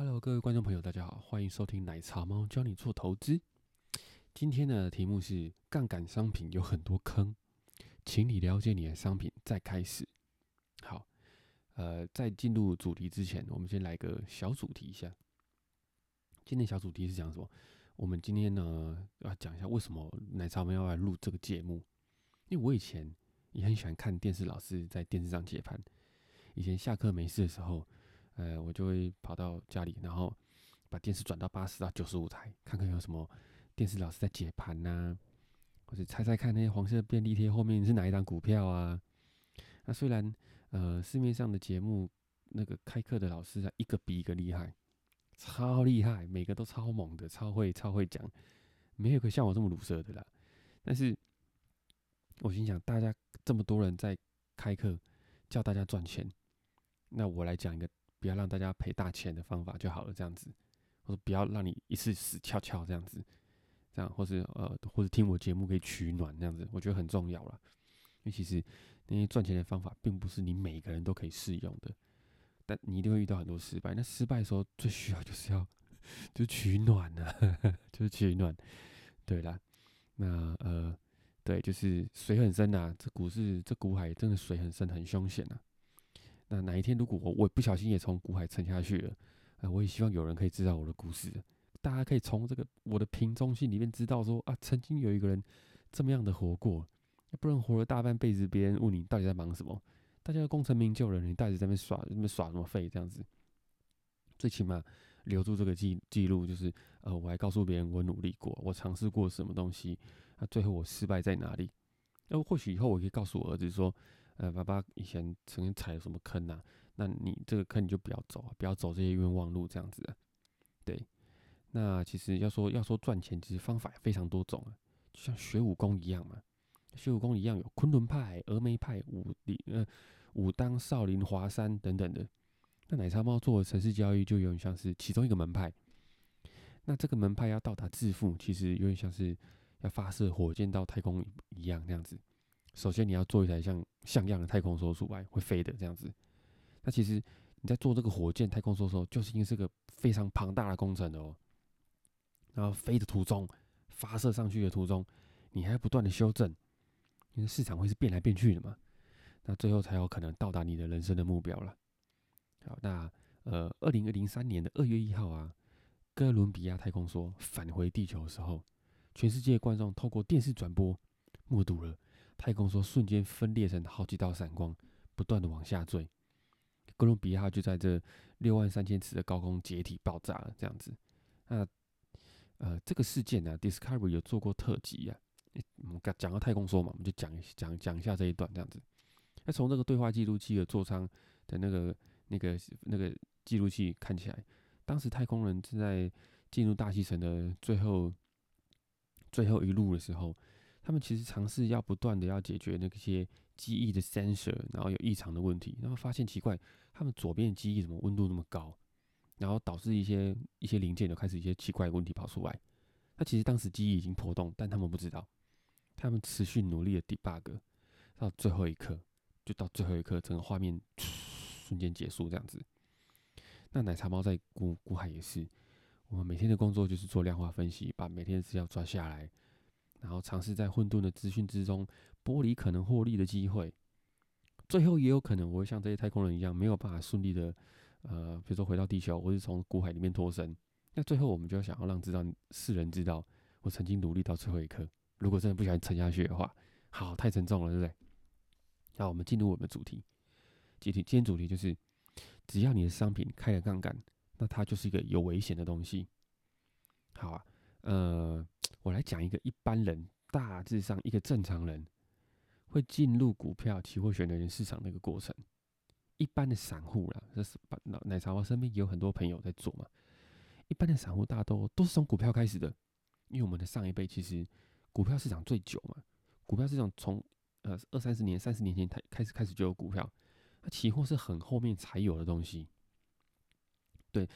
Hello，各位观众朋友，大家好，欢迎收听奶茶猫教你做投资。今天的题目是杠杆商品有很多坑，请你了解你的商品再开始。好，呃，在进入主题之前，我们先来个小主题一下。今天小主题是讲什么？我们今天呢要讲一下为什么奶茶猫要来录这个节目。因为我以前也很喜欢看电视，老师在电视上解盘。以前下课没事的时候。呃，我就会跑到家里，然后把电视转到八十到九十五台，看看有什么电视老师在解盘呐，或者猜猜看那些黄色便利贴后面是哪一张股票啊？那虽然呃市面上的节目那个开课的老师啊，一个比一个厉害，超厉害，每个都超猛的，超会超会讲，没有个像我这么鲁蛇的啦。但是我心想，大家这么多人在开课叫大家赚钱，那我来讲一个。不要让大家赔大钱的方法就好了，这样子，或者不要让你一次死翘翘这样子，这样，或是呃，或者听我节目可以取暖这样子，我觉得很重要了。因为其实那些赚钱的方法，并不是你每个人都可以适用的，但你一定会遇到很多失败。那失败的时候，最需要就是要就取暖呢，就是取暖。对啦，那呃，对，就是水很深呐，这股市这股海真的水很深，很凶险呐。那哪一天如果我我不小心也从股海沉下去了，呃，我也希望有人可以知道我的故事，大家可以从这个我的瓶中信里面知道说啊，曾经有一个人这么样的活过，不然活了大半辈子，别人问你到底在忙什么，大家功成名就了，你到底在那边耍那边耍什么废这样子，最起码留住这个记记录，就是呃，我还告诉别人我努力过，我尝试过什么东西，那最后我失败在哪里？那或许以后我可以告诉我儿子说。呃，爸爸以前曾经踩了什么坑呐？那你这个坑你就不要走啊，不要走这些冤枉路，这样子的。对，那其实要说要说赚钱，其实方法也非常多种啊，就像学武功一样嘛。学武功一样有昆仑派、峨眉派、武林呃武当、少林、华山等等的。那奶茶猫做城市交易就有点像是其中一个门派。那这个门派要到达致富，其实有点像是要发射火箭到太空一样那样子。首先，你要做一台像像样的太空梭出来，会飞的这样子。那其实你在做这个火箭太空梭的时候，就是因为是个非常庞大的工程哦。然后飞的途中，发射上去的途中，你还要不断的修正，因为市场会是变来变去的嘛。那最后才有可能到达你的人生的目标了。好，那呃，二零零三年的二月一号啊，哥伦比亚太空梭返回地球的时候，全世界观众透过电视转播目睹了。太空梭瞬间分裂成好几道闪光，不断的往下坠。哥伦比亚就在这六万三千尺的高空解体爆炸了，这样子。那呃，这个事件呢，Discovery 有做过特辑啊。我们讲到太空梭嘛，我们就讲讲讲一下这一段这样子。那从这个对话记录器的座舱的那个那个那个记录器看起来，当时太空人正在进入大气层的最后最后一路的时候。他们其实尝试要不断的要解决那些机翼的 sensor，然后有异常的问题，然后发现奇怪，他们左边机翼怎么温度那么高，然后导致一些一些零件就开始一些奇怪的问题跑出来。那其实当时机翼已经破洞，但他们不知道，他们持续努力的 debug，到最后一刻，就到最后一刻，整个画面瞬间结束这样子。那奶茶猫在古古海也是，我们每天的工作就是做量化分析，把每天的资料抓下来。然后尝试在混沌的资讯之中剥离可能获利的机会，最后也有可能我会像这些太空人一样没有办法顺利的，呃，比如说回到地球，或是从古海里面脱身。那最后我们就要想要让知道世人知道我曾经努力到最后一刻。如果真的不小心沉下去的话，好，太沉重了，对不对？那我们进入我们的主题，主题今天主题就是，只要你的商品开了杠杆，那它就是一个有危险的东西。好啊，呃。我来讲一个一般人大致上一个正常人会进入股票期货选择权市场的一个过程。一般的散户啦，这是奶奶茶我身边也有很多朋友在做嘛。一般的散户大多都是从股票开始的，因为我们的上一辈其实股票市场最久嘛。股票市场从呃二三十年、三十年前开开始开始就有股票，那期货是很后面才有的东西。对，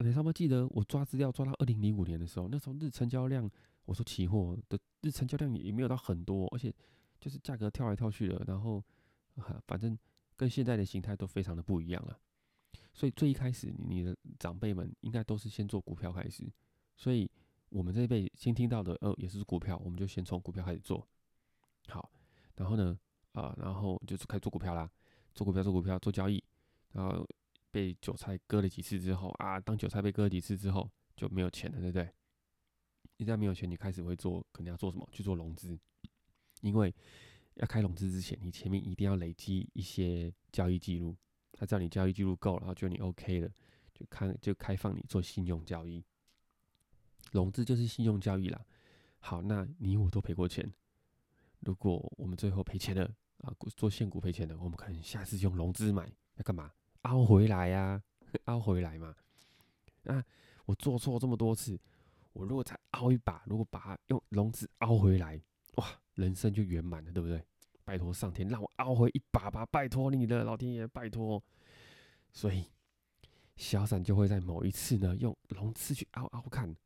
你他们记得我抓资料抓到二零零五年的时候，那时候日成交量。我说期货的日成交量也没有到很多，而且就是价格跳来跳去的，然后反正跟现在的形态都非常的不一样了。所以最一开始，你的长辈们应该都是先做股票开始。所以我们这一辈先听到的，呃，也是股票，我们就先从股票开始做。好，然后呢，啊，然后就是开始做股票啦，做股票，做股票，做交易。然后被韭菜割了几次之后，啊，当韭菜被割了几次之后，就没有钱了，对不对？一旦没有钱，你开始会做，可能要做什么？去做融资，因为要开融资之前，你前面一定要累积一些交易记录。他知道你交易记录够，然后觉得你 OK 了，就开就开放你做信用交易。融资就是信用交易啦。好，那你我都赔过钱。如果我们最后赔钱了啊，做现股赔钱了，我们可能下次用融资买，要干嘛？凹回来呀，凹回来嘛。啊我做错这么多次，我如果再凹一把，如果把它用笼子凹回来，哇，人生就圆满了，对不对？拜托上天让我凹回一把吧，拜托你的，老天爷，拜托。所以小闪就会在某一次呢，用融资去凹凹看。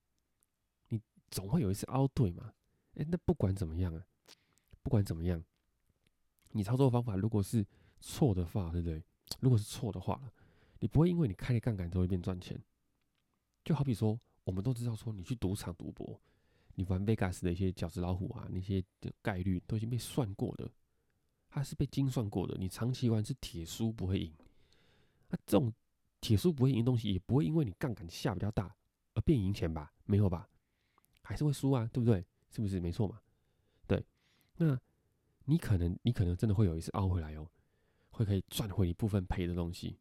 你总会有一次凹对嘛？哎，那不管怎么样啊，不管怎么样，你操作方法如果是错的话，对不对？如果是错的话，你不会因为你开了杠杆之后变赚钱。就好比说，我们都知道说，你去赌场赌博，你玩 Vegas 的一些饺子老虎啊，那些概率都已经被算过的，它是被精算过的。你长期玩是铁输不会赢。那这种铁输不会赢东西，也不会因为你杠杆下比较大而变赢钱吧？没有吧？还是会输啊，对不对？是不是没错嘛？对，那你可能你可能真的会有一次凹回来哦，会可以赚回一部分赔的东西。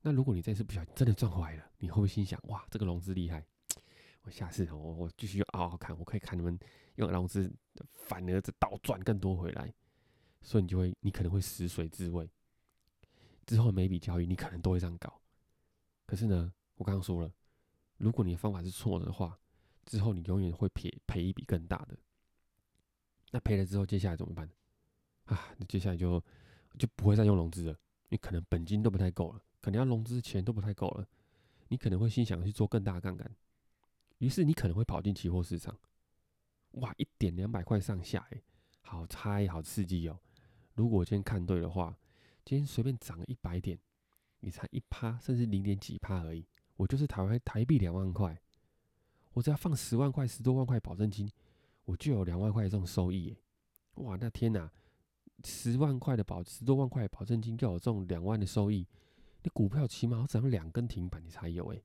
那如果你这次不小心真的赚回来了，你会不会心想哇，这个融资厉害？我下次我我继续凹凹看，我可以看你们用融资反而这倒赚更多回来。所以你就会你可能会食髓知味，之后每笔交易你可能都会这样搞。可是呢，我刚刚说了，如果你的方法是错的话。之后你永远会赔赔一笔更大的，那赔了之后，接下来怎么办？啊，那接下来就就不会再用融资了，你可能本金都不太够了，可能要融资钱都不太够了，你可能会心想去做更大杠杆，于是你可能会跑进期货市场，哇，一点两百块上下，哎，好猜好刺激哦！如果今天看对的话，今天随便涨了一百点，你才一趴，甚至零点几趴而已，我就是台湾台币两万块。我只要放十万块、十多万块保证金，我就有两万块这种收益。哇，那天哪，十万块的保十多万块保证金就有这种两万的收益，你股票起码要涨两根停板你才有诶。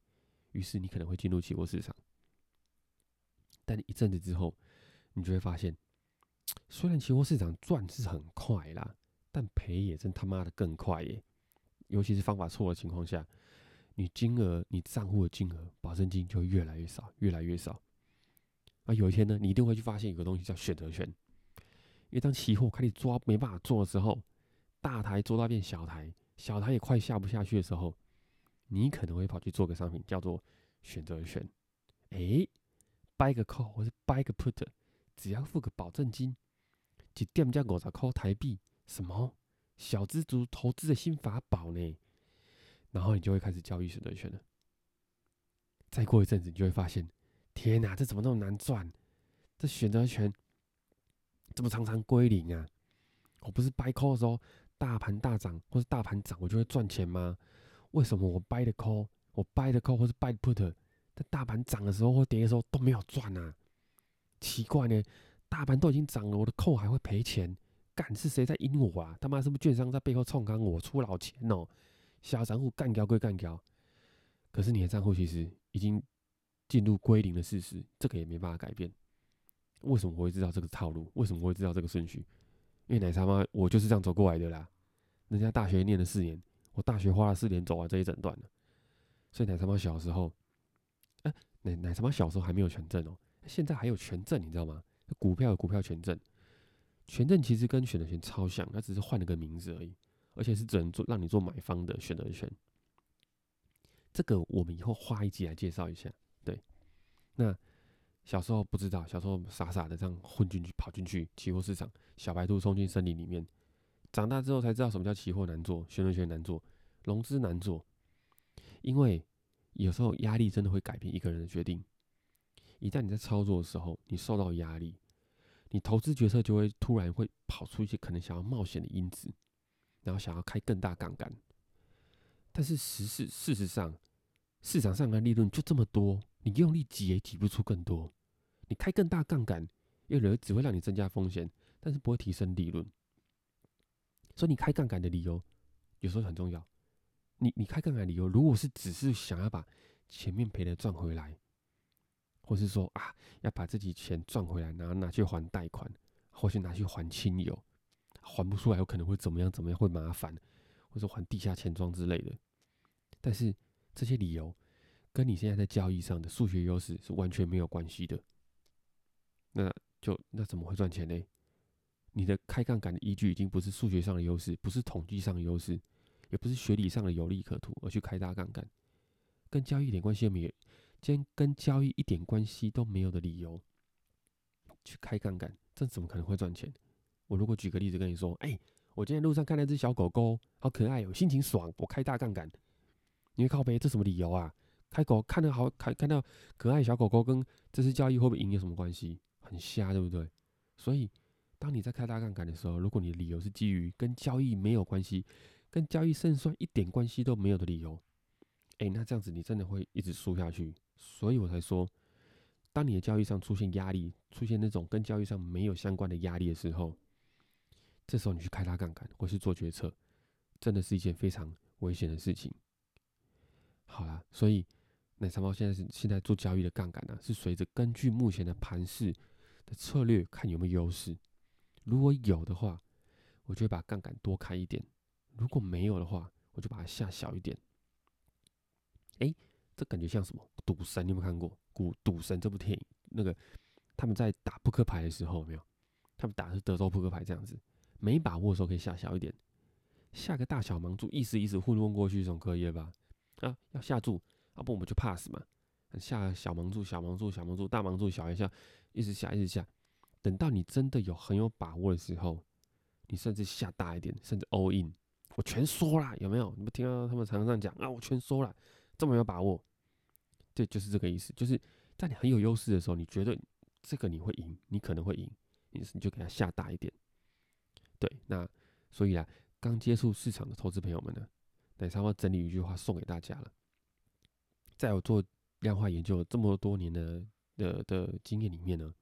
于是你可能会进入期货市场，但一阵子之后，你就会发现，虽然期货市场赚是很快啦，但赔也真他妈的更快耶。尤其是方法错的情况下。你金额，你账户的金额，保证金就越来越少，越来越少。啊，有一天呢，你一定会去发现有个东西叫选择权。因为当期货开始抓没办法做的时候，大台做到变小台，小台也快下不下去的时候，你可能会跑去做个商品叫做选择权。诶 b u y 个 call 或是 buy 个 put，只要付个保证金，就店家五十块台币，什么小资族投资的新法宝呢？然后你就会开始交易选择权了。再过一阵子，你就会发现，天哪，这怎么那么难赚？这选择权怎么常常归零啊？我不是 buy call 的时候，大盘大涨或是大盘涨，我就会赚钱吗？为什么我 buy 的 call，我 buy 的 call 或是 buy put，在大盘涨的时候或跌的时候都没有赚啊？奇怪呢，大盘都已经涨了，我的 call 还会赔钱？干是谁在阴我啊？他妈是不是券商在背后冲干我出老钱哦？小散户干掉归干掉，可是你的账户其实已经进入归零的事实，这个也没办法改变。为什么我会知道这个套路？为什么我会知道这个顺序？因为奶茶妈我就是这样走过来的啦。人家大学念了四年，我大学花了四年走完这一整段。所以奶茶妈小时候，哎，奶奶茶妈小时候还没有权证哦，现在还有权证，你知道吗？股票有股票权证，权证其实跟选择权超像，它只是换了个名字而已。而且是只能做让你做买方的选择权，这个我们以后花一集来介绍一下。对，那小时候不知道，小时候傻傻的这样混进去，跑进去期货市场，小白兔冲进森林里面。长大之后才知道什么叫期货难做，选择权难做，融资难做。因为有时候压力真的会改变一个人的决定。一旦你在操作的时候，你受到压力，你投资决策就会突然会跑出一些可能想要冒险的因子。然后想要开更大杠杆，但是实事事实上，市场上的利润就这么多，你用力挤也挤不出更多。你开更大杠杆，有人只会让你增加风险，但是不会提升利润。所以你开杠杆的理由有时候很重要。你你开杠杆理由，如果是只是想要把前面赔的赚回来，或是说啊要把自己钱赚回来，然后拿去还贷款，或是拿去还亲友，还不出来有可能会怎么样？怎么样会麻烦？或者还地下钱庄之类的。但是这些理由跟你现在在交易上的数学优势是完全没有关系的。那就那怎么会赚钱呢？你的开杠杆的依据已经不是数学上的优势，不是统计上的优势，也不是学理上的有利可图，而去开大杠杆，跟交易一点关系都没有，今天跟交易一点关系都没有的理由去开杠杆，这怎么可能会赚钱？我如果举个例子跟你说，哎，我今天路上看到一只小狗狗，好可爱哦，心情爽，我开大杠杆。你会靠背，这什么理由啊？开狗看到好看，看到可爱小狗狗跟这次交易会不会赢有什么关系？很瞎，对不对？所以，当你在开大杠杆的时候，如果你的理由是基于跟交易没有关系、跟交易胜算一点关系都没有的理由，哎，那这样子你真的会一直输下去。所以我才说，当你的交易上出现压力，出现那种跟交易上没有相关的压力的时候，这时候你去开大杠杆或是做决策，真的是一件非常危险的事情。好啦，所以奶茶猫现在是现在做交易的杠杆呢，是随着根据目前的盘势的策略看有没有优势。如果有的话，我就会把杠杆多开一点；如果没有的话，我就把它下小一点。哎，这感觉像什么？赌神，你有没有看过《赌赌神》这部电影？那个他们在打扑克牌的时候，没有？他们打的是德州扑克牌，这样子，没把握的时候可以下小一点，下个大小盲注，意思意思糊弄过去总可以了吧？啊，要下注，要不我们就 pass 嘛。下小盲注、小盲注、小盲注、大盲注，小一下，一直下，一直下。等到你真的有很有把握的时候，你甚至下大一点，甚至 all in，我全说了，有没有？你不听到他们常常讲啊？我全说了，这么有把握，对，就是这个意思。就是在你很有优势的时候，你觉得这个你会赢，你可能会赢，你你就给他下大一点。对，那所以啊，刚接触市场的投资朋友们呢？等差不多整理一句话送给大家了。在我做量化研究这么多年的的的经验里面呢，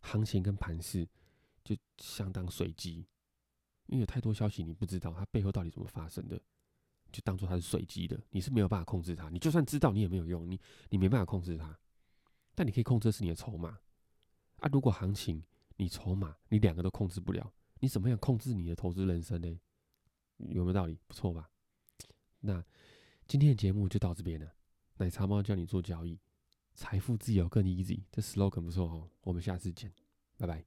行情跟盘势就相当随机，因为有太多消息你不知道它背后到底怎么发生的，就当做它是随机的，你是没有办法控制它。你就算知道你也没有用，你你没办法控制它。但你可以控制的是你的筹码啊。如果行情你筹码你两个都控制不了，你怎么样控制你的投资人生呢？有没有道理？不错吧？那今天的节目就到这边了。奶茶猫教你做交易，财富自由更 easy，这 slogan 不错哦。我们下次见，拜拜。